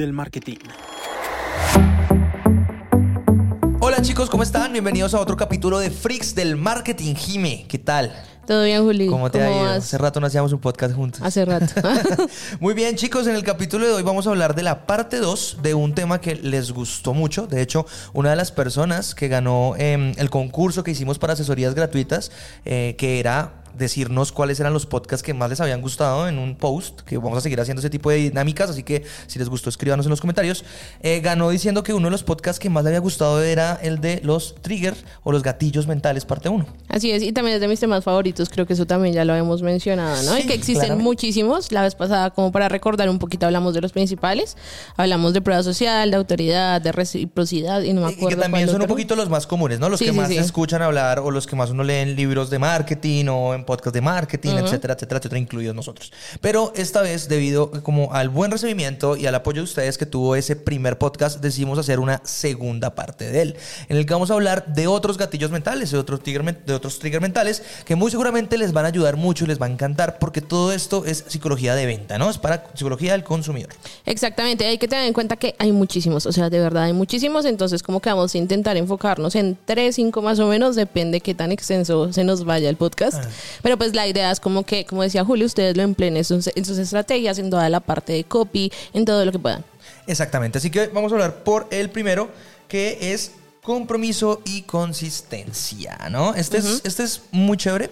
del marketing. Hola chicos, ¿cómo están? Bienvenidos a otro capítulo de Freaks del Marketing. Jime, ¿qué tal? Todo bien, Juli. ¿Cómo te ha ido? vas? Hace rato no hacíamos un podcast juntos. Hace rato. Muy bien, chicos, en el capítulo de hoy vamos a hablar de la parte 2 de un tema que les gustó mucho. De hecho, una de las personas que ganó eh, el concurso que hicimos para asesorías gratuitas, eh, que era decirnos cuáles eran los podcasts que más les habían gustado en un post, que vamos a seguir haciendo ese tipo de dinámicas, así que si les gustó escríbanos en los comentarios. Eh, ganó diciendo que uno de los podcasts que más le había gustado era el de los triggers o los gatillos mentales, parte 1. Así es, y también es de mis temas favoritos, creo que eso también ya lo hemos mencionado, ¿no? Sí, y que existen claramente. muchísimos. La vez pasada, como para recordar un poquito, hablamos de los principales. Hablamos de prueba social, de autoridad, de reciprocidad, y no me Y- y acuerdo. que también son un poquito los más comunes, ¿no? Los Sí, que sí, más se escuchan hablar o los que más uno lee en libros de marketing o en podcast de marketing, etcétera, etcétera, etcétera, incluidos nosotros. Pero esta vez, debido como al buen recibimiento y al apoyo de ustedes que tuvo ese primer podcast, decidimos hacer una segunda parte de él, en el que vamos a hablar de otros gatillos mentales, de otros trigger, de otros trigger mentales, que muy seguramente les van a ayudar mucho y les va a encantar, porque todo esto es psicología de venta, ¿no? Es para psicología del consumidor. Exactamente, hay que tener en cuenta que hay muchísimos, o sea, de verdad hay muchísimos, entonces como que vamos a intentar enfocarnos en tres, cinco más o menos, depende qué tan extenso se nos vaya el podcast, pero pues la idea es como que, como decía Julio, ustedes lo empleen en sus, en sus estrategias, en toda la parte de copy, en todo lo que puedan. Exactamente, así que vamos a hablar por el primero, que es compromiso y consistencia, ¿no? Este, es, este es muy chévere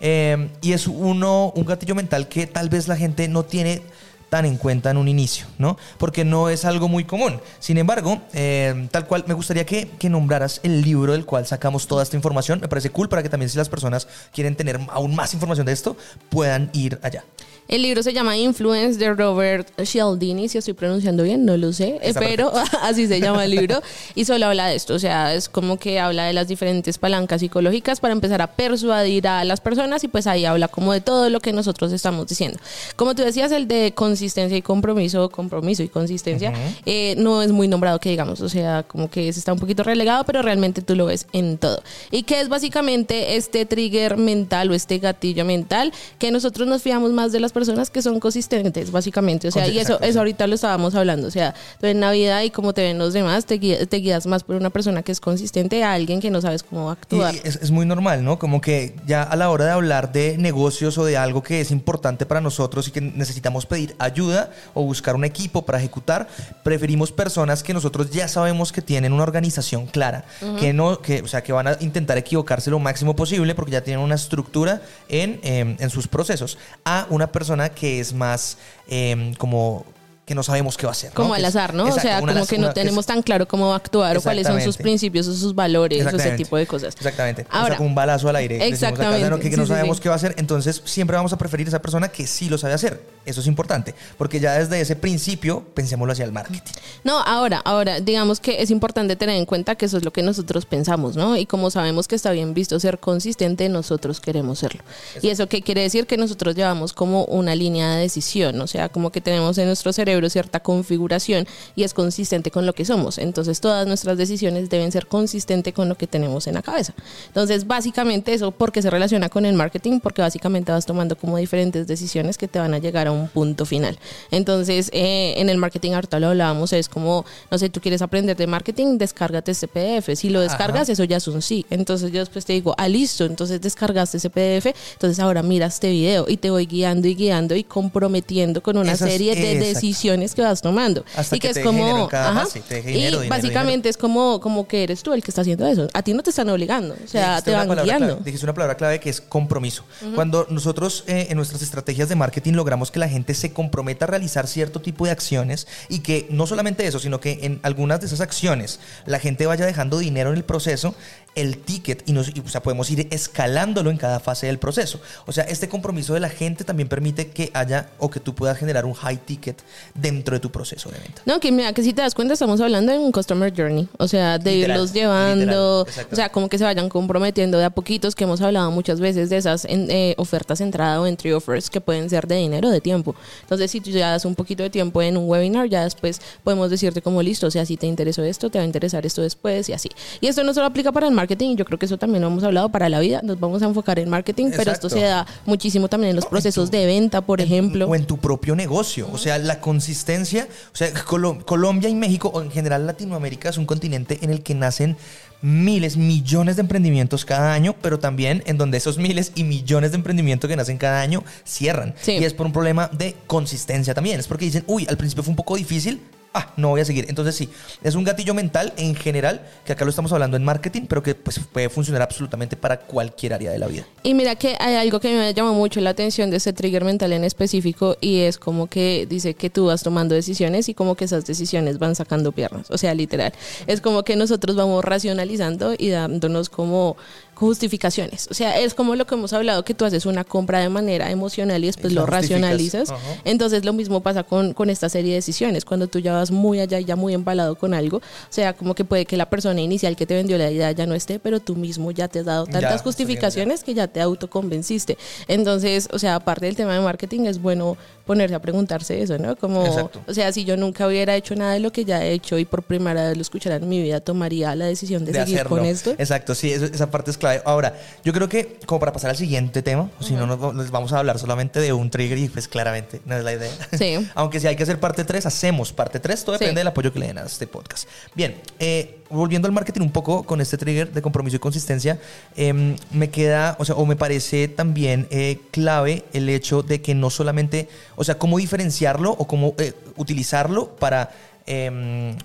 eh, y es uno, un gatillo mental que tal vez la gente no tiene tan en cuenta en un inicio, ¿no? Porque no es algo muy común. Sin embargo, eh, tal cual, me gustaría que, que nombraras el libro del cual sacamos toda esta información. Me parece cool para que también si las personas quieren tener aún más información de esto, puedan ir allá. El libro se llama Influence de Robert Cialdini, si estoy pronunciando bien, no lo sé, eh, Está pero así se llama el libro y solo habla de esto, o sea, es como que habla de las diferentes palancas psicológicas para empezar a persuadir a las personas y pues ahí habla como de todo lo que nosotros estamos diciendo. Como tú decías, el de consistencia y compromiso, compromiso y consistencia, eh, no es muy nombrado que digamos, o sea, como que se está un poquito relegado, pero realmente tú lo ves en todo. Y que es básicamente este trigger mental o este gatillo mental que nosotros nos fiamos más de las personas que son consistentes, básicamente. O sea, y eso, eso ahorita lo estábamos hablando. O sea, tú en Navidad y como te ven los demás, te guías, te guías más por una persona que es consistente a alguien que no sabes cómo va a Y actuar. es, es muy normal, ¿no? Como que ya a la hora de hablar de negocios o de algo que es importante para nosotros y que necesitamos pedir ayuda o buscar un equipo para ejecutar, preferimos personas que nosotros ya sabemos que tienen una organización clara, que no, que, o sea, que van a intentar equivocarse lo máximo posible porque ya tienen una estructura en, em, en sus procesos, a una persona que es más em, como que no sabemos qué va a hacer. ¿no? Como al azar, ¿no? Exacto, o sea, como que no una- es- tenemos tan claro cómo va a actuar o cuáles son sus principios o sus valores o ese tipo de cosas. Exactamente. o Ahora, sea, como un balazo al aire. decimos acá, Exactamente. ¿no? que, que Sí, no sabemos sí. qué va a hacer. Entonces, siempre vamos a preferir esa persona que sí lo sabe hacer. Eso es importante. Porque ya desde ese principio, pensémoslo hacia el marketing. No, ahora, ahora, digamos que es importante tener en cuenta que eso es lo que nosotros pensamos, ¿no? Y como sabemos que está bien visto ser consistente, nosotros queremos serlo. ¿Y eso qué quiere decir? Que nosotros llevamos como una línea de decisión, o sea, como que tenemos en nuestro cerebro cierta configuración y es consistente con lo que somos. Entonces, todas nuestras decisiones deben ser consistentes con lo que tenemos en la cabeza. Entonces, básicamente eso, porque se relaciona con el marketing? Porque básicamente vas tomando como diferentes decisiones que te van a llegar a un punto final. Entonces, eh, en el marketing ahorita lo hablábamos, es como, no sé, tú quieres aprender de marketing, descárgate este PDF. Si lo descargas, Ajá. eso ya es un sí. Entonces, yo después te digo, ah, listo, entonces descargaste ese PDF, entonces ahora mira este video y te voy guiando y guiando y comprometiendo con una Esas- serie de exacto. Decisiones que vas tomando. Hasta y que que, te es como, cada ajá, te deje y dinero, dinero, básicamente es como, como que eres tú el que está haciendo eso. A ti no te están obligando, o sea, Dijiste te van guiando. clave, dijiste una palabra clave que es compromiso. Cuando nosotros eh, en nuestras estrategias de marketing logramos que la gente se comprometa a realizar cierto tipo de acciones y que no solamente eso, sino que en algunas de esas acciones la gente vaya dejando dinero en el proceso, el ticket y, nos, y, o sea, podemos ir escalándolo en cada fase del proceso. O sea, este compromiso de la gente también permite que haya o que tú puedas generar un high ticket dentro de tu proceso de venta. No, que mira, que si te das cuenta, estamos hablando de un customer journey. O sea, de Literal, irlos llevando, literal, o sea, como que se vayan comprometiendo de a poquitos, que hemos hablado muchas veces de esas en- eh, ofertas entrada o entry offers que pueden ser de dinero o de tiempo. Entonces, si tú ya das un poquito de tiempo en un webinar, ya después podemos decirte como listo, o sea, si te interesó esto, te va a interesar esto después y así. Y esto no solo aplica para el marketing, yo creo que eso también lo hemos hablado para la vida, nos vamos a enfocar en marketing, pero esto se da muchísimo también en los en procesos tu- de venta, por en- ejemplo. O en tu propio negocio. O sea, la consistencia, o sea, Colo- Colombia y México, o en general Latinoamérica, es un continente en el que nacen miles, millones de emprendimientos cada año, pero también en donde esos miles y millones de emprendimientos que nacen cada año cierran. Sí. Y es por un problema de consistencia también. Es porque dicen, uy, al principio fue un poco difícil. Ah, no voy a seguir. Entonces sí, es un gatillo mental en general, que acá lo estamos hablando en marketing, pero que pues, puede funcionar absolutamente para cualquier área de la vida. Y mira que hay algo que me llama mucho la atención de ese trigger mental en específico y es como que dice que tú vas tomando decisiones y como que esas decisiones van sacando piernas, o sea, literal. Es como que nosotros vamos racionalizando y dándonos como justificaciones. O sea, es como lo que hemos hablado, que tú haces una compra de manera emocional y después Y lo racionalizas. Entonces lo mismo pasa con, con esta serie de decisiones. Cuando tú ya vas muy allá y ya muy embalado con algo, o sea, como que puede que la persona inicial que te vendió la idea ya no esté, pero tú mismo ya te has dado Ya, tantas bien, justificaciones que ya te autoconvenciste. Entonces, o sea, aparte del tema de marketing, es bueno ponerse a preguntarse eso, ¿no? Como, Exacto. o sea, si yo nunca hubiera hecho nada de lo que ya he hecho y por primera vez lo escuchara en mi vida, tomaría la decisión de, de seguir hacerlo. con esto. Exacto, sí, esa parte es clave. Ahora, yo creo que como para pasar al siguiente tema, si no nos, vamos a hablar solamente de un trigger y pues claramente no es la idea. Sí. Aunque si hay que hacer parte 3, hacemos parte 3, todo Sí. depende del apoyo que le den a este podcast. Bien, eh, volviendo al marketing un poco con este trigger de compromiso y consistencia, em, me queda, o sea, o me parece también eh, clave el hecho de que no solamente, o sea, cómo diferenciarlo o cómo eh, utilizarlo para em,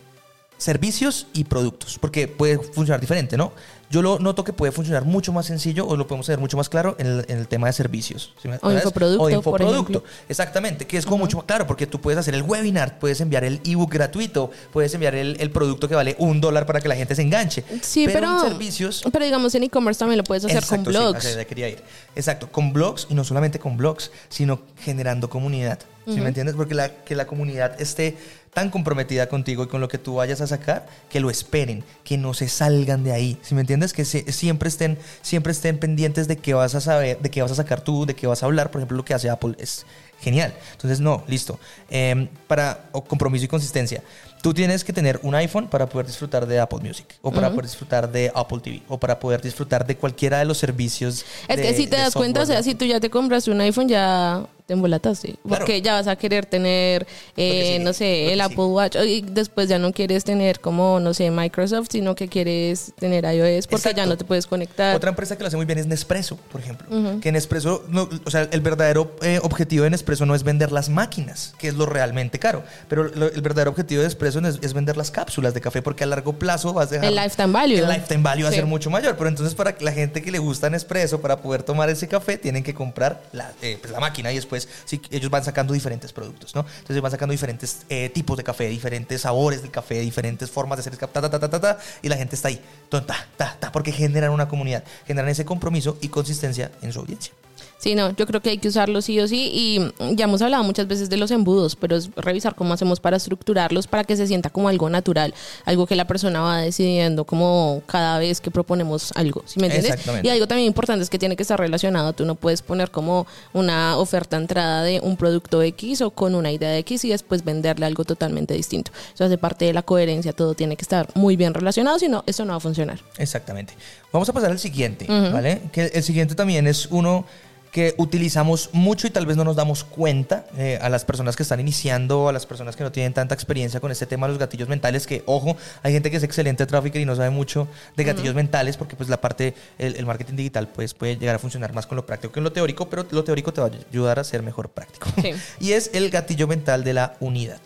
servicios y productos, porque puede funcionar diferente, ¿no? Yo lo noto que puede funcionar mucho más sencillo o lo podemos hacer mucho más claro en el, en el tema de servicios. ¿sí O infoproducto, O por infoproducto. Exactamente, que es como mucho más claro, porque tú puedes hacer el webinar, puedes enviar el ebook gratuito, puedes enviar el, el producto que vale un dólar para que la gente se enganche. Sí, pero, en servicios... pero digamos en e-commerce también lo puedes hacer Exacto, con sí, blogs. hacia allá quería ir. Exacto, con blogs y no solamente con blogs, sino generando comunidad. ¿Sí me entiendes? Porque la, que la comunidad esté tan comprometida contigo y con lo que tú vayas a sacar, que lo esperen, que no se salgan de ahí. ¿Sí me entiendes? Que siempre, estén, siempre estén pendientes de qué vas a saber, de qué vas a sacar tú, de qué vas a hablar. Por ejemplo, lo que hace Apple es genial. Entonces, no, listo. Em, para compromiso y consistencia. Tú tienes que tener un iPhone para poder disfrutar de Apple Music, o para poder disfrutar de Apple TV, o para poder disfrutar de cualquiera de los servicios. Es de- que si te das cuenta, o sea, si tú ya te compras un iPhone, ya te embolataste. Claro. Porque ya vas a querer tener, eh, sigue, no sé, el. Apple Watch. Y después ya no quieres tener como, no sé, Microsoft, sino que quieres tener iOS porque Exacto. ya no te puedes conectar. Otra empresa que lo hace muy bien es Nespresso, por ejemplo. Que Nespresso, no, o sea, el verdadero eh, objetivo de Nespresso no es vender las máquinas, que es lo realmente caro, pero lo- el verdadero objetivo de Nespresso es, es vender las cápsulas de café, porque a largo plazo vas a dejar... El lifetime value. El lifetime value va a Sí. ser mucho mayor, pero entonces para la gente que le gusta Nespresso, para poder tomar ese café, tienen que comprar la, eh, pues, la máquina y después sí, ellos van sacando diferentes productos, ¿no? Entonces van sacando diferentes eh, tipos de café, diferentes sabores del café, diferentes formas de hacer café, ta, ta, ta, ta, y la gente está ahí, ta, ta, ta, ta, porque generan una comunidad, generan ese compromiso y consistencia en su audiencia. Sí, no, yo creo que hay que usarlo sí o sí y ya hemos hablado muchas veces de los embudos, pero es revisar cómo hacemos para estructurarlos para que se sienta como algo natural, algo que la persona va decidiendo como cada vez que proponemos algo, ¿sí me entiendes? Y algo también importante es que tiene que estar relacionado, tú no puedes poner como una oferta entrada de un producto X o con una idea de X y después venderle algo totalmente distinto. Eso hace parte de la coherencia, todo tiene que estar muy bien relacionado, si no, eso no va a funcionar. Exactamente. Vamos a pasar al siguiente, ¿vale? Que el siguiente también es uno que utilizamos mucho y tal vez no nos damos cuenta eh, a las personas que están iniciando, a las personas que no tienen tanta experiencia con este tema de los gatillos mentales, que ojo, hay gente que es excelente trafficker y no sabe mucho de gatillos mentales porque pues la parte, el, el marketing digital pues puede llegar a funcionar más con lo práctico que en lo teórico, pero lo teórico te va a ayudar a ser mejor práctico. Sí. y es el gatillo mental de la unidad.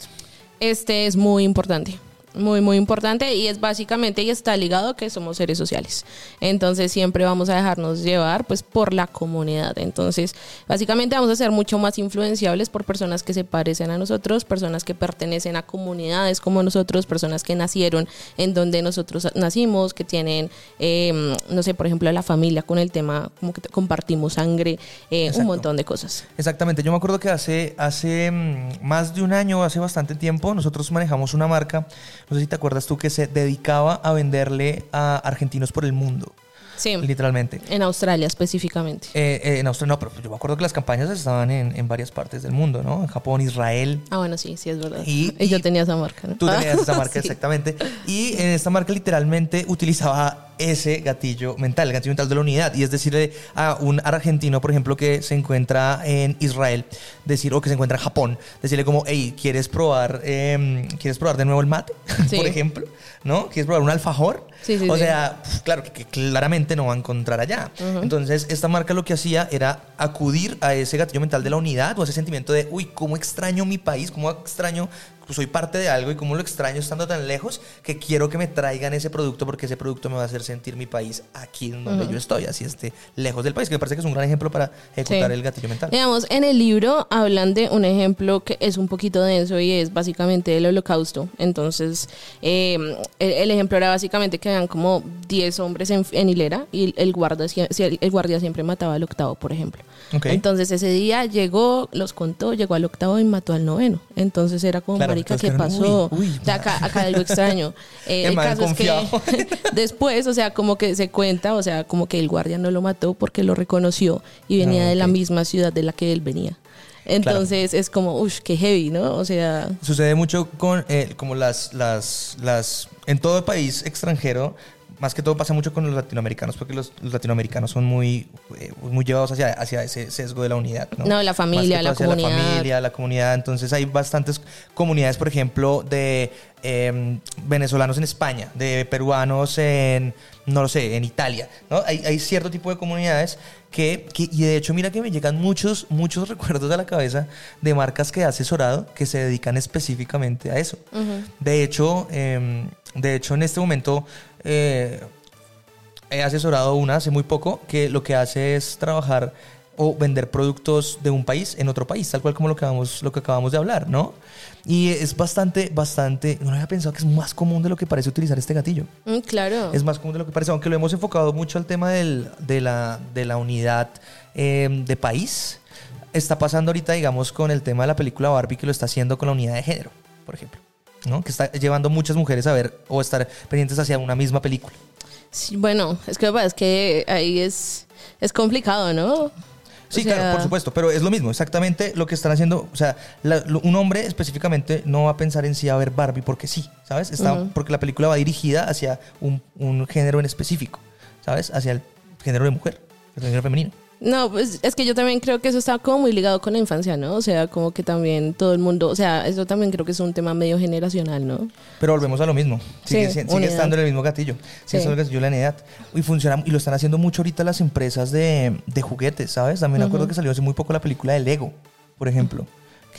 Este es muy importante. Muy, muy importante y es básicamente y está ligado que somos seres sociales. Entonces siempre vamos a dejarnos llevar pues por la comunidad. Entonces básicamente vamos a ser mucho más influenciables por personas que se parecen a nosotros, personas que pertenecen a comunidades como nosotros, personas que nacieron en donde nosotros nacimos, que tienen, eh, no sé, por ejemplo, la familia con el tema, como que compartimos sangre, eh, un montón de cosas. Exactamente, yo me acuerdo que hace, hace mm, más de un año, hace bastante tiempo, nosotros manejamos una marca, no sé si te acuerdas tú, que se dedicaba a venderle a argentinos por el mundo, Sí, literalmente. en Australia específicamente. Eh, eh, en Australia, no, pero yo me acuerdo que las campañas estaban en, en varias partes del mundo, ¿no? En Japón, Israel. Ah, bueno, sí, sí, es verdad. Y- Y, yo tenía esa marca, ¿no? Tú tenías esa marca, Sí. exactamente. Y en esta marca literalmente utilizaba ese gatillo mental, el gatillo mental de la unidad. Y es decirle a un argentino, por ejemplo, que se encuentra en Israel, decir, o que se encuentra en Japón, decirle como, hey, ¿quieres probar, em, ¿quieres probar de nuevo el mate? Sí. por ejemplo, ¿no? ¿Quieres probar un alfajor? Sí, sí, o sea, pf, claro, que, que claramente no va a encontrar allá. Entonces, esta marca lo que hacía era acudir a ese gatillo mental de la unidad o ese sentimiento de, uy, ¿cómo extraño mi país? ¿Cómo extraño pues, soy parte de algo y cómo lo extraño estando tan lejos que quiero que me traigan ese producto porque ese producto me va a hacer sentir mi país aquí en donde yo estoy, así esté lejos del país, que me parece que es un gran ejemplo para ejecutar Sí. el gatillo mental. Digamos, en el libro hablan de un ejemplo que es un poquito denso y es básicamente el holocausto. Entonces, eh, el, el ejemplo era básicamente que habían como 10 hombres en, en hilera y el guardia, el guardia siempre mataba al octavo, por ejemplo. Ok. Entonces, ese día llegó, los contó, llegó al octavo y mató al noveno. Entonces, era como, Claro, marica, ¿qué pasó? uy, uy, O sea, acá, acá algo extraño. Eh, El el caso es que después, o sea, como que se cuenta, o sea, como que el guardia no lo mató porque lo reconoció y venía Ah, de la misma ciudad de la que él venía. Entonces es como, uff, qué heavy, ¿no? O sea, Sucede mucho con eh, como las, las, las, en todo país extranjero, más que todo pasa mucho con los latinoamericanos, porque los, los latinoamericanos son muy, eh, muy llevados hacia, hacia ese sesgo de la unidad. No, No, la familia, la comunidad. La familia, la comunidad. Entonces hay bastantes comunidades, por ejemplo, de eh, venezolanos en España, de peruanos en, no lo sé, en Italia. ¿no? Hay, hay cierto tipo de comunidades que, que, y de hecho, mira que me llegan muchos, muchos recuerdos a la cabeza de marcas que he asesorado que se dedican específicamente a eso. De hecho, eh, de hecho, en este momento eh, he asesorado una hace muy poco que lo que hace es trabajar o vender productos de un país en otro país, tal cual como lo que acabamos, lo que acabamos de hablar, ¿no? Y es bastante, bastante, no había pensado que es más común de lo que parece utilizar este gatillo. mm, claro. Es más común de lo que parece, aunque lo hemos enfocado mucho al tema del- de, la, de la unidad eh, de país. Está pasando ahorita, digamos, con el tema de la película Barbie, que lo está haciendo con la unidad de género, por ejemplo. ¿No? Que está llevando muchas mujeres a ver o estar pendientes hacia una misma película. Sí, bueno, es que es que ahí es, es complicado, ¿no? Sí, O sea, claro, por supuesto, pero es lo mismo, exactamente lo que están haciendo. O sea, la- lo- un hombre específicamente no va a pensar en sí a ver Barbie porque sí, ¿sabes? Está, Porque la película va dirigida hacia un, un género en específico, ¿sabes? Hacia el género de mujer, el género femenino. No, pues es que yo también creo que eso está como muy ligado con la infancia, ¿no? O sea, como que también todo el mundo, o sea, eso también creo que es un tema medio generacional, ¿no? Pero volvemos a lo mismo. Sigue, Sí, sigue estando en el mismo gatillo. Sigue Sí. estando en el gatillo de la unidad. Y funciona, y lo están haciendo mucho ahorita las empresas de, de juguetes, ¿sabes? También me acuerdo que salió hace muy poco la película de Lego, por ejemplo,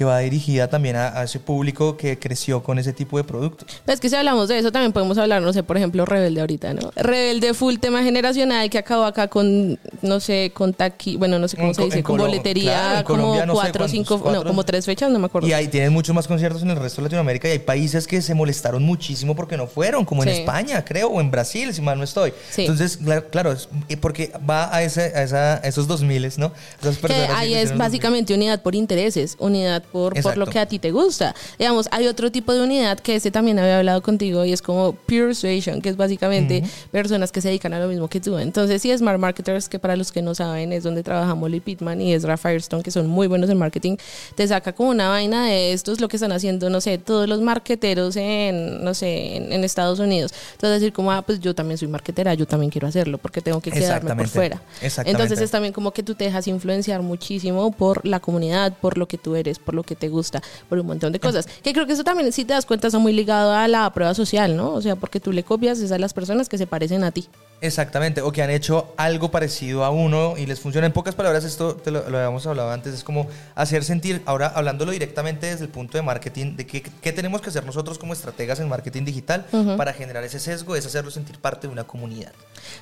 que va dirigida también a, a ese público que creció con ese tipo de productos. Es que si hablamos de eso, también podemos hablar, no sé, por ejemplo, Rebelde ahorita, ¿no? Rebelde full tema generacional que acabó acá con, no sé, con taqui, bueno, no sé cómo En se dice, con Colo- boletería, claro, como Colombia no sé cuatro cuántos, cinco, cuatro. no, como tres fechas, no me acuerdo. Y ahí tienen muchos más conciertos en el resto de Latinoamérica y hay países que se molestaron muchísimo porque no fueron, como en. España, creo, o en Brasil, si mal no estoy. Sí. Entonces, cla- claro, porque va a, ese, a, esa- a esos 2000, ¿no? Esas que ahí que es hicieron los 2000. básicamente unidad por intereses, unidad por, por lo que a ti te gusta. Digamos, hay otro tipo de unidad que este también había hablado contigo y es como persuasion, que es básicamente personas que se dedican a lo mismo que tú. Entonces, sí, Smart Marketers, que para los que no saben es donde trabaja Molly Pittman y Ezra Firestone, que son muy buenos en marketing, te saca como una vaina de esto es lo que están haciendo, no sé, todos los marketeros en, no sé, en, en Estados Unidos. Entonces, decir como, ah, pues yo también soy marketera, yo también quiero hacerlo porque tengo que quedarme por fuera. Entonces, es también como que tú te dejas influenciar muchísimo por la comunidad, por lo que tú eres, por lo que te gusta, por un montón de cosas. Que creo que eso también, si te das cuenta, está muy ligado a la prueba social, ¿no? O sea, porque tú le copias es a las personas que se parecen a ti. Exactamente, o que han hecho algo parecido a uno y les funciona. En pocas palabras, esto te lo, lo habíamos hablado antes, es como hacer sentir, ahora hablándolo directamente desde el punto de marketing, de qué, qué tenemos que hacer nosotros como estrategas en marketing digital para generar ese sesgo, es hacerlo sentir parte de una comunidad.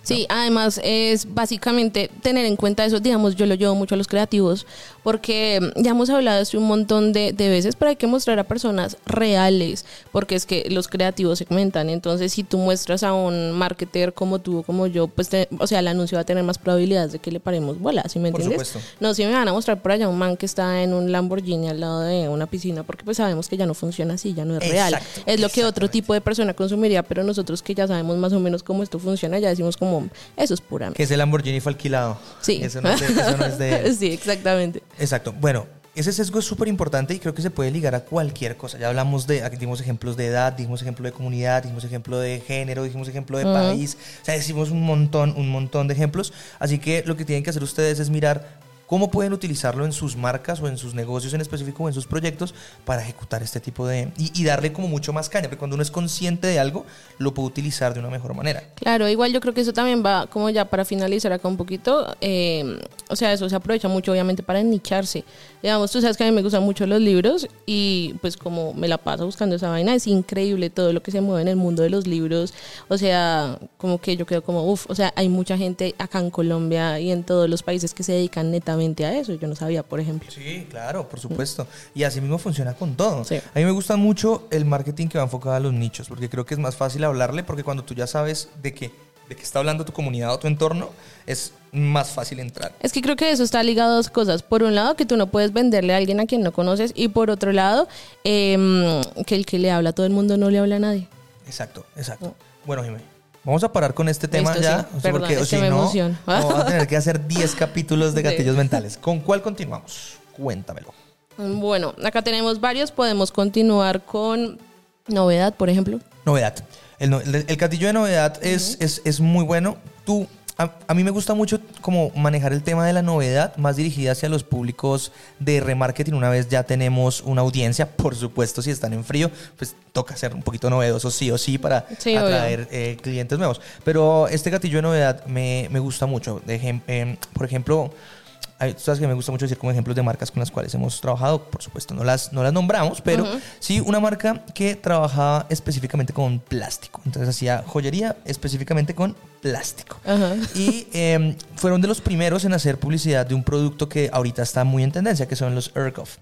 Sí, además es básicamente tener en cuenta eso, digamos, yo lo llevo mucho a los creativos, porque ya hemos hablado esto un montón de, de veces, pero hay que mostrar a personas reales, porque es que los creativos segmentan, entonces si tú muestras a un marketer como tú como yo, pues, te- o sea, el anuncio va a tener más probabilidades de que le paremos bola, ¿sí me Por entiendes? supuesto. No, si me van a mostrar por allá un man que está en un Lamborghini al lado de una piscina, porque pues sabemos que ya no funciona así, ya no es real. Exacto, Es lo que otro tipo de persona consumiría, pero nosotros que ya sabemos más o menos cómo esto funciona, ya decimos como, eso es pura Que ese Lamborghini fue alquilado. Sí. Eso no es de, eso no es de él. sí, exactamente. Exacto. Bueno, ese sesgo es súper importante y creo que se puede ligar a cualquier cosa. Ya hablamos de, aquí dimos ejemplos de edad, dimos ejemplo de comunidad, dimos ejemplo de género, dijimos ejemplo de país. O sea, decimos un montón, un montón de ejemplos. Así que lo que tienen que hacer ustedes es mirar cómo pueden utilizarlo en sus marcas o en sus negocios en específico o en sus proyectos para ejecutar este tipo de... Y, darle como mucho más caña, porque cuando uno es consciente de algo, lo puede utilizar de una mejor manera. Claro, igual yo creo que eso también va, como ya para finalizar acá un poquito, eh, o sea, eso se aprovecha mucho obviamente para nicharse. Digamos, tú sabes que a mí me gustan mucho los libros y pues como me la paso buscando esa vaina, es increíble todo lo que se mueve en el mundo de los libros. O sea, como que yo quedo como, uff, o sea, hay mucha gente acá en Colombia y en todos los países que se dedican netamente a eso. Yo no sabía, por ejemplo. Sí, claro, por supuesto. Y así mismo funciona con todo. A mí me gusta mucho el marketing que va enfocado a los nichos, porque creo que es más fácil hablarle, porque cuando tú ya sabes de qué, de qué está hablando tu comunidad o tu entorno, es más fácil entrar. Es que creo que eso está ligado a dos cosas. Por un lado, que tú no puedes venderle a alguien a quien no conoces, y por otro lado, em, que el que le habla a todo el mundo no le habla a nadie. Exacto, exacto. Bueno, Jiménez. Vamos a parar con este tema ya, porque si no, vamos a tener que hacer 10 capítulos de gatillos mentales. ¿Con cuál continuamos? Cuéntamelo. Bueno, acá tenemos varios. Podemos continuar con novedad, por ejemplo. Novedad. El, el, gatillo de novedad es, es, es muy bueno. Tú a, mí me gusta mucho como manejar el tema de la novedad, más dirigida hacia los públicos de remarketing. Una vez ya tenemos una audiencia, por supuesto, si están en frío, pues toca ser un poquito novedoso sí o sí para atraer eh, clientes nuevos. Pero este gatillo de novedad me, me gusta mucho. De, eh, por ejemplo, hay cosas que me gusta mucho decir como ejemplos de marcas con las cuales hemos trabajado. Por supuesto, no las, no las nombramos, pero sí una marca que trabajaba específicamente con plástico. Entonces hacía joyería específicamente con plástico. Y em, fueron de los primeros en hacer publicidad de un producto que ahorita está muy en tendencia, que son los Erkoff.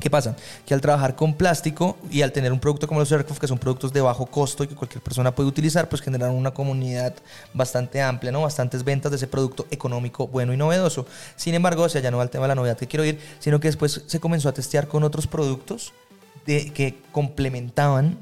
¿Qué pasa? Que al trabajar con plástico y al tener un producto como los Aircraft, que son productos de bajo costo y que cualquier persona puede utilizar, pues generaron una comunidad bastante amplia, ¿no? Bastantes ventas de ese producto económico, bueno y novedoso. Sin embargo, o sea, ya no va al tema de la novedad que quiero ir, sino que después se comenzó a testear con otros productos de, que complementaban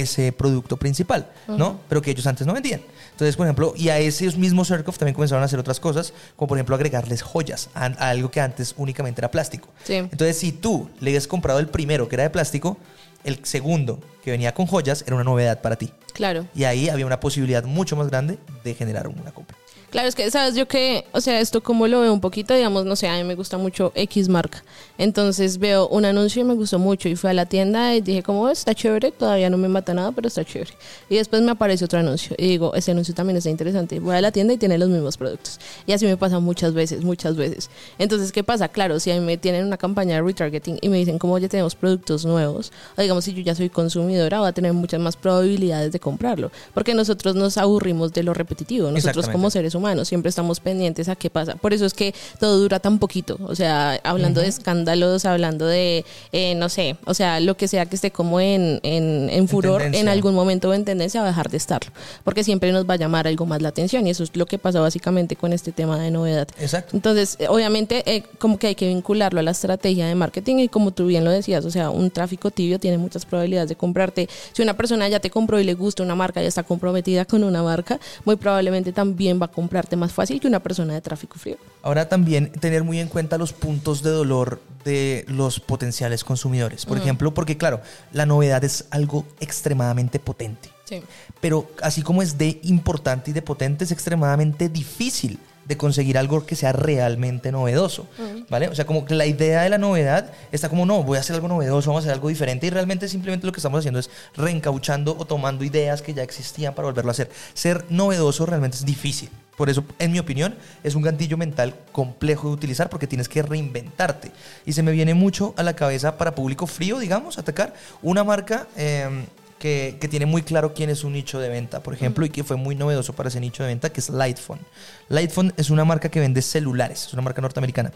ese producto principal, ¿no? Pero que ellos antes no vendían. Entonces, por ejemplo, y a esos mismos Serkov también comenzaron a hacer otras cosas, como por ejemplo agregarles joyas a, algo que antes únicamente era plástico. Entonces, si tú le habías comprado el primero que era de plástico, el segundo que venía con joyas era una novedad para ti. Claro. Y ahí había una posibilidad mucho más grande de generar una compra. Claro, es que, ¿sabes? Yo que, o sea, esto como lo veo un poquito, digamos, no sé, a mí me gusta mucho X marca. Entonces veo un anuncio y me gustó mucho y fui a la tienda y dije, como está chévere, todavía no me mata nada, pero está chévere. Y después me aparece otro anuncio y digo, ese anuncio también está interesante. Voy a la tienda y tiene los mismos productos. Y así me pasa muchas veces, muchas veces. Entonces, ¿qué pasa? Claro, si a mí me tienen una campaña de retargeting y me dicen, como ya tenemos productos nuevos, o digamos, si yo ya soy consumidora, voy a tener muchas más probabilidades de comprarlo. Porque nosotros nos aburrimos de lo repetitivo. Nosotros como seres humanos siempre estamos pendientes a qué pasa. Por eso es que todo dura tan poquito. O sea, hablando de escándalos, hablando de, eh, no sé, o sea, lo que sea que esté como en, en, furor, en, algún momento en tendencia va a dejar de estarlo. Porque siempre nos va a llamar algo más la atención y eso es lo que pasa básicamente con este tema de novedad. Exacto. Entonces, eh, obviamente, eh, como que hay que vincularlo a la estrategia de marketing y como tú bien lo decías, o sea, un tráfico tibio tiene muchas probabilidades de comprarte. Si una persona ya te compró y le gusta una marca, ya está comprometida con una marca, muy probablemente también va a comprarte más fácil que una persona de tráfico frío. Ahora también tener muy en cuenta los puntos de dolor de los potenciales consumidores. Por ejemplo, porque claro, la novedad es algo extremadamente potente. Sí. Pero así como es de importante y de potente, es extremadamente difícil de conseguir algo que sea realmente novedoso, ¿vale? O sea, como que la idea de la novedad está como, no, voy a hacer algo novedoso, vamos a hacer algo diferente y realmente simplemente lo que estamos haciendo es reencauchando o tomando ideas que ya existían para volverlo a hacer. Ser novedoso realmente es difícil. Por eso, en mi opinión, es un gatillo mental complejo de utilizar porque tienes que reinventarte. Y se me viene mucho a la cabeza para público frío, digamos, atacar una marca em, que, que, tiene muy claro quién es su nicho de venta, por ejemplo, y que fue muy novedoso para ese nicho de venta, que es Lightphone. Lightphone es una marca que vende celulares, es una marca norteamericana.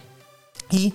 Y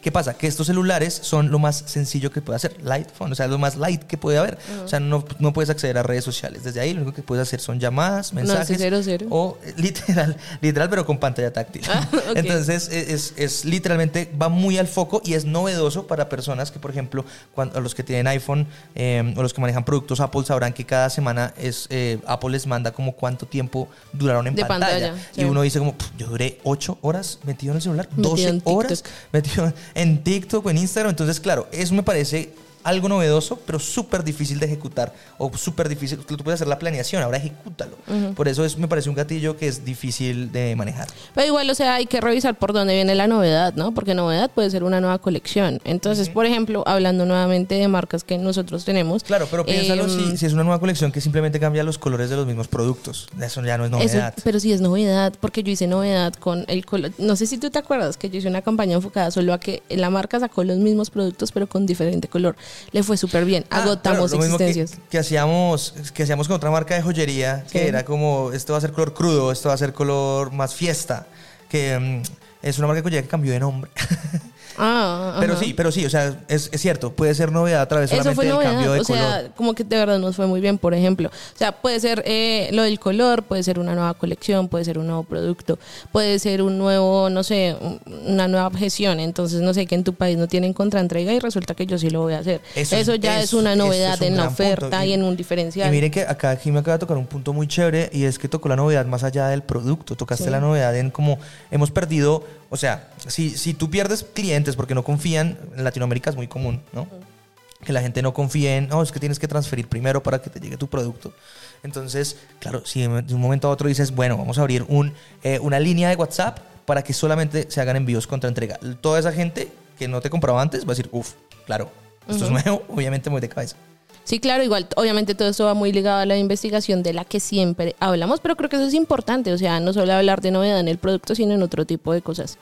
¿Qué pasa? Que estos celulares son lo más sencillo que puede hacer. Light phone, o sea, lo más light que puede haber. O sea, no, no, puedes acceder a redes sociales. Desde ahí lo único que puedes hacer son llamadas, mensajes. No, cero, O eh, literal, literal, pero con pantalla táctil. Ah, Entonces, e, es, es, literalmente, va muy al foco y es novedoso para personas que, por ejemplo, cuando, los que tienen iPhone em, o los que manejan productos Apple sabrán que cada semana es, eh, Apple les manda como cuánto tiempo duraron en pantalla. Y uno dice como, yo duré 8 horas metido en el celular, 12 horas metido en TikTok o en Instagram. Entonces, claro, eso me parece algo novedoso, pero súper difícil de ejecutar o súper difícil. Tú puedes hacer la planeación, ahora ejecútalo. Por eso es, me parece un gatillo que es difícil de manejar. Pero igual, o sea, hay que revisar por dónde viene la novedad, ¿no? Porque novedad puede ser una nueva colección. Entonces, por ejemplo, hablando nuevamente de marcas que nosotros tenemos. Claro, pero piénsalo em, si, es una nueva colección que simplemente cambia los colores de los mismos productos. Eso ya no es novedad. pero sí es novedad, porque yo hice novedad con el color. No sé si tú te acuerdas que yo hice una campaña enfocada solo a que la marca sacó los mismos productos, pero con diferente color le fue súper bien. Ah, Agotamos existencias. Que, hacíamos, que hacíamos con otra marca de joyería, que era como, esto va a ser color crudo, esto va a ser color más fiesta. Que mm, es una marca de joyería que cambió de nombre. Ah, pero sí, pero sí, o sea, es, cierto, puede ser novedad a través solamente del cambio de o sea, como que de verdad nos fue muy bien, por ejemplo. O sea, puede ser eh, lo del color, puede ser una nueva colección, puede ser un nuevo producto, puede ser un nuevo, no sé, una nueva objeción. Entonces, no sé, que en tu país no tienen contraentrega y resulta que yo sí lo voy a hacer. Eso, ya es, una novedad en la oferta y, en un diferencial. Y miren que acá aquí me acaba de tocar un punto muy chévere y es que tocó la novedad más allá del producto, tocaste la novedad en cómo hemos perdido o sea, si, si tú pierdes clientes porque no confían, en Latinoamérica es muy común, ¿no? Que la gente no confíe en, no, es que tienes que transferir primero para que te llegue tu producto. Entonces, claro, si de un momento a otro dices, bueno, vamos a abrir un, eh, una línea de WhatsApp para que solamente se hagan envíos contra entrega. Toda esa gente que no te compraba antes va a decir, uff, claro, esto es nuevo, obviamente muy de cabeza. Sí, claro, igual, obviamente todo esto va muy ligado a la investigación de la que siempre hablamos, pero creo que eso es importante, o sea, no solo hablar de novedad en el producto, sino en otro tipo de cosas.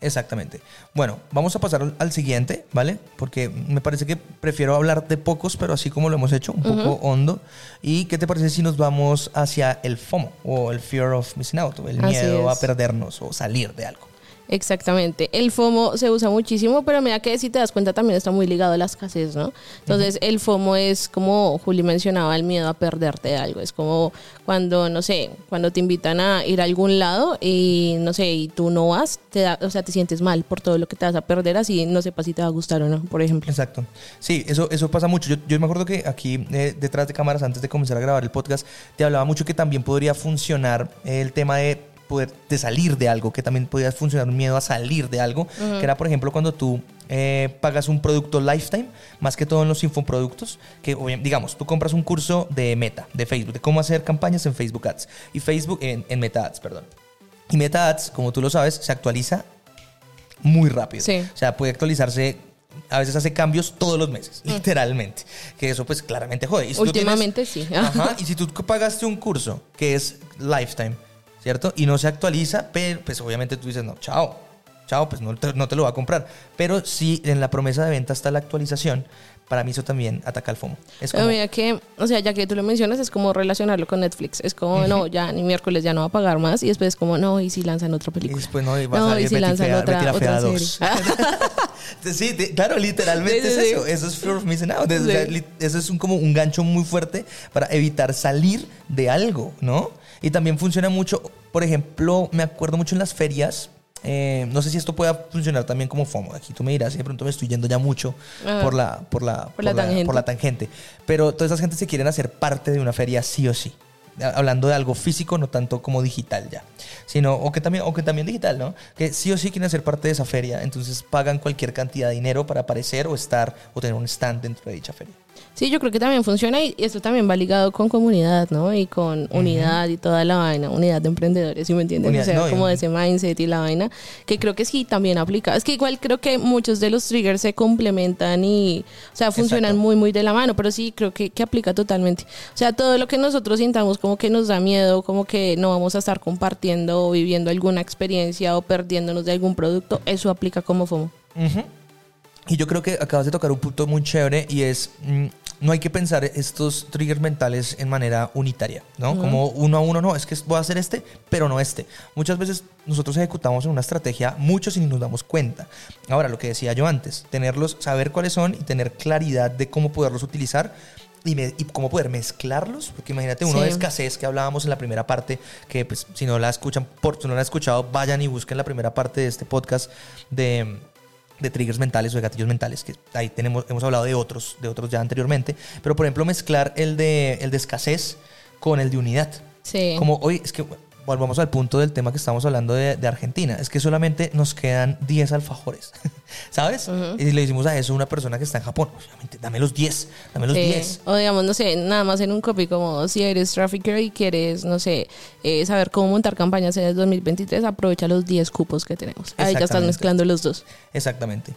Exactamente. Bueno, vamos a pasar al siguiente, ¿vale? Porque me parece que prefiero hablar de pocos, pero así como lo hemos hecho, un poco hondo. ¿Y qué te parece si nos vamos hacia el FOMO o el Fear of Missing Out, el miedo a perdernos o salir de algo? Exactamente. El FOMO se usa muchísimo, pero mira que si te das cuenta también está muy ligado a la escasez, ¿no? Entonces el FOMO es como Juli mencionaba, el miedo a perderte algo. Es como cuando, no sé, cuando te invitan a ir a algún lado y, no sé, y tú no vas, te da, o sea, te sientes mal por todo lo que te vas a perder, así no sepas si te va a gustar o no, por ejemplo. Exacto. Sí, eso, eso pasa mucho. Yo, yo me acuerdo que aquí, eh, detrás de cámaras, antes de comenzar a grabar el podcast, te hablaba mucho que también podría funcionar el tema de poder de salir de algo, que también podía funcionar un miedo a salir de algo, que era por ejemplo cuando tú eh, pagas un producto lifetime, más que todo en los infoproductos, que digamos, tú compras un curso de Meta, de Facebook, de cómo hacer campañas en Facebook Ads y Facebook en, Meta Ads, perdón. Y Meta Ads, como tú lo sabes, se actualiza muy rápido. O sea, puede actualizarse a veces hace cambios todos los meses, mm. literalmente. Que eso pues claramente jode. Últimamente sí. Ajá, y si tú pagaste un curso que es lifetime, ¿cierto? Y no se actualiza, pero pues obviamente tú dices, no, chao, chao, pues no te, no te lo va a comprar. Pero si en la promesa de venta está la actualización, para mí eso también ataca al FOMO. Es como... mira que, o sea, ya que tú lo mencionas, es como relacionarlo con Netflix. Es como, no, ya ni miércoles ya no va a pagar más. Y después es como, no, y si lanzan otra película. Y después no, y, va a salir si lanzan otra, otra serie. sí, claro, literalmente es eso. Eso es fear of missing out. Eso es un, como un gancho muy fuerte para evitar salir de algo, ¿no? Y también funciona mucho, por ejemplo, me acuerdo mucho en las ferias. Eh, no sé si esto pueda funcionar también como FOMO. Aquí tú me dirás, de pronto me estoy yendo ya mucho por, la, por, la, por, la, tangente. por la tangente. Pero todas esas gentes se quieren hacer parte de una feria sí o sí hablando de algo físico, no tanto como digital ya, sino, o que también, o que también digital, ¿no? Que sí o sí quieren ser parte de esa feria, entonces pagan cualquier cantidad de dinero para aparecer o estar o tener un stand dentro de dicha feria. Sí, yo creo que también funciona y esto también va ligado con comunidad, ¿no? Y con unidad y toda la vaina, unidad de emprendedores, ¿sí me entiendes? o sea, como de ese mindset y la vaina, que creo que sí también aplica. Es que igual creo que muchos de los triggers se complementan y, o sea, funcionan muy, muy de la mano, pero sí creo que, que aplica totalmente. O sea, todo lo que nosotros sintamos como que nos da miedo, como que no vamos a estar compartiendo o viviendo alguna experiencia o perdiéndonos de algún producto, eso aplica como FOMO. Y yo creo que acabas de tocar un punto muy chévere y es, mm, no hay que pensar estos triggers mentales en manera unitaria, ¿no? Como uno a uno, no, es que voy a hacer este, pero no este. Muchas veces nosotros ejecutamos en una estrategia muchos y ni nos damos cuenta. Ahora, lo que decía yo antes, tenerlos, saber cuáles son y tener claridad de cómo poderlos utilizar y, cómo poder mezclarlos, porque imagínate uno de escasez que hablábamos en la primera parte, que pues si no la escuchan, por si no la han escuchado, vayan y busquen la primera parte de este podcast de de triggers mentales o de gatillos mentales, que ahí tenemos, hemos hablado de otros, de otros ya anteriormente, pero por ejemplo mezclar el de, el de escasez con el de unidad. Sí. Como hoy, es que volvamos al punto del tema que estamos hablando de, de Argentina. Es que solamente nos quedan 10 alfajores. ¿Sabes? Y le decimos a eso a una persona que está en Japón. Obviamente, dame los 10. Dame los Sí. 10. O digamos, no sé, nada más en un copy como si eres trafficker y quieres, no sé, eh, saber cómo montar campañas en el 2023, aprovecha los 10 cupos que tenemos. Ahí ya estás mezclando los dos. Exactamente.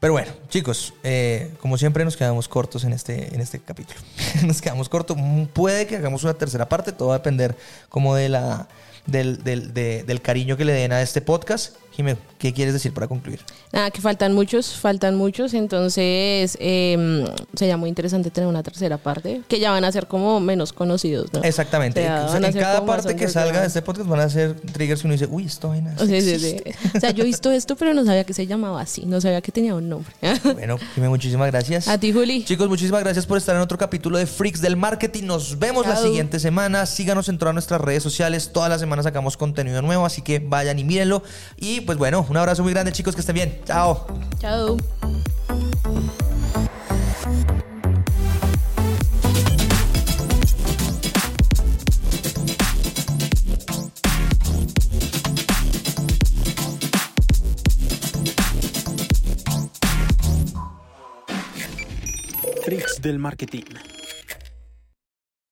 Pero bueno, chicos, eh, como siempre nos quedamos cortos en este, en este capítulo. nos quedamos cortos. Puede que hagamos una tercera parte, todo va a depender como de la, del, del, de- del cariño que le den a este podcast. Jimé, ¿qué quieres decir para concluir? Nada, que faltan muchos, faltan muchos, entonces eh, sería muy interesante tener una tercera parte, que ya van a ser como menos conocidos, ¿no? Exactamente. O sea, O en cada parte que salga de este podcast van a ser triggers que uno dice, uy, esto vaina. Sí, sí, existe". sí. O sea, yo he visto esto, pero no sabía que se llamaba así, no sabía que tenía un nombre. Bueno, Jimé, muchísimas gracias. A ti, Juli. Chicos, muchísimas gracias por estar en otro capítulo de Freaks del Marketing. Nos vemos la siguiente semana. Síganos en todas nuestras redes sociales. Todas las semanas sacamos contenido nuevo, así que vayan y mírenlo. Y pues bueno, un abrazo muy grande, chicos, que estén bien. Chao. Chao. Freaks del marketing.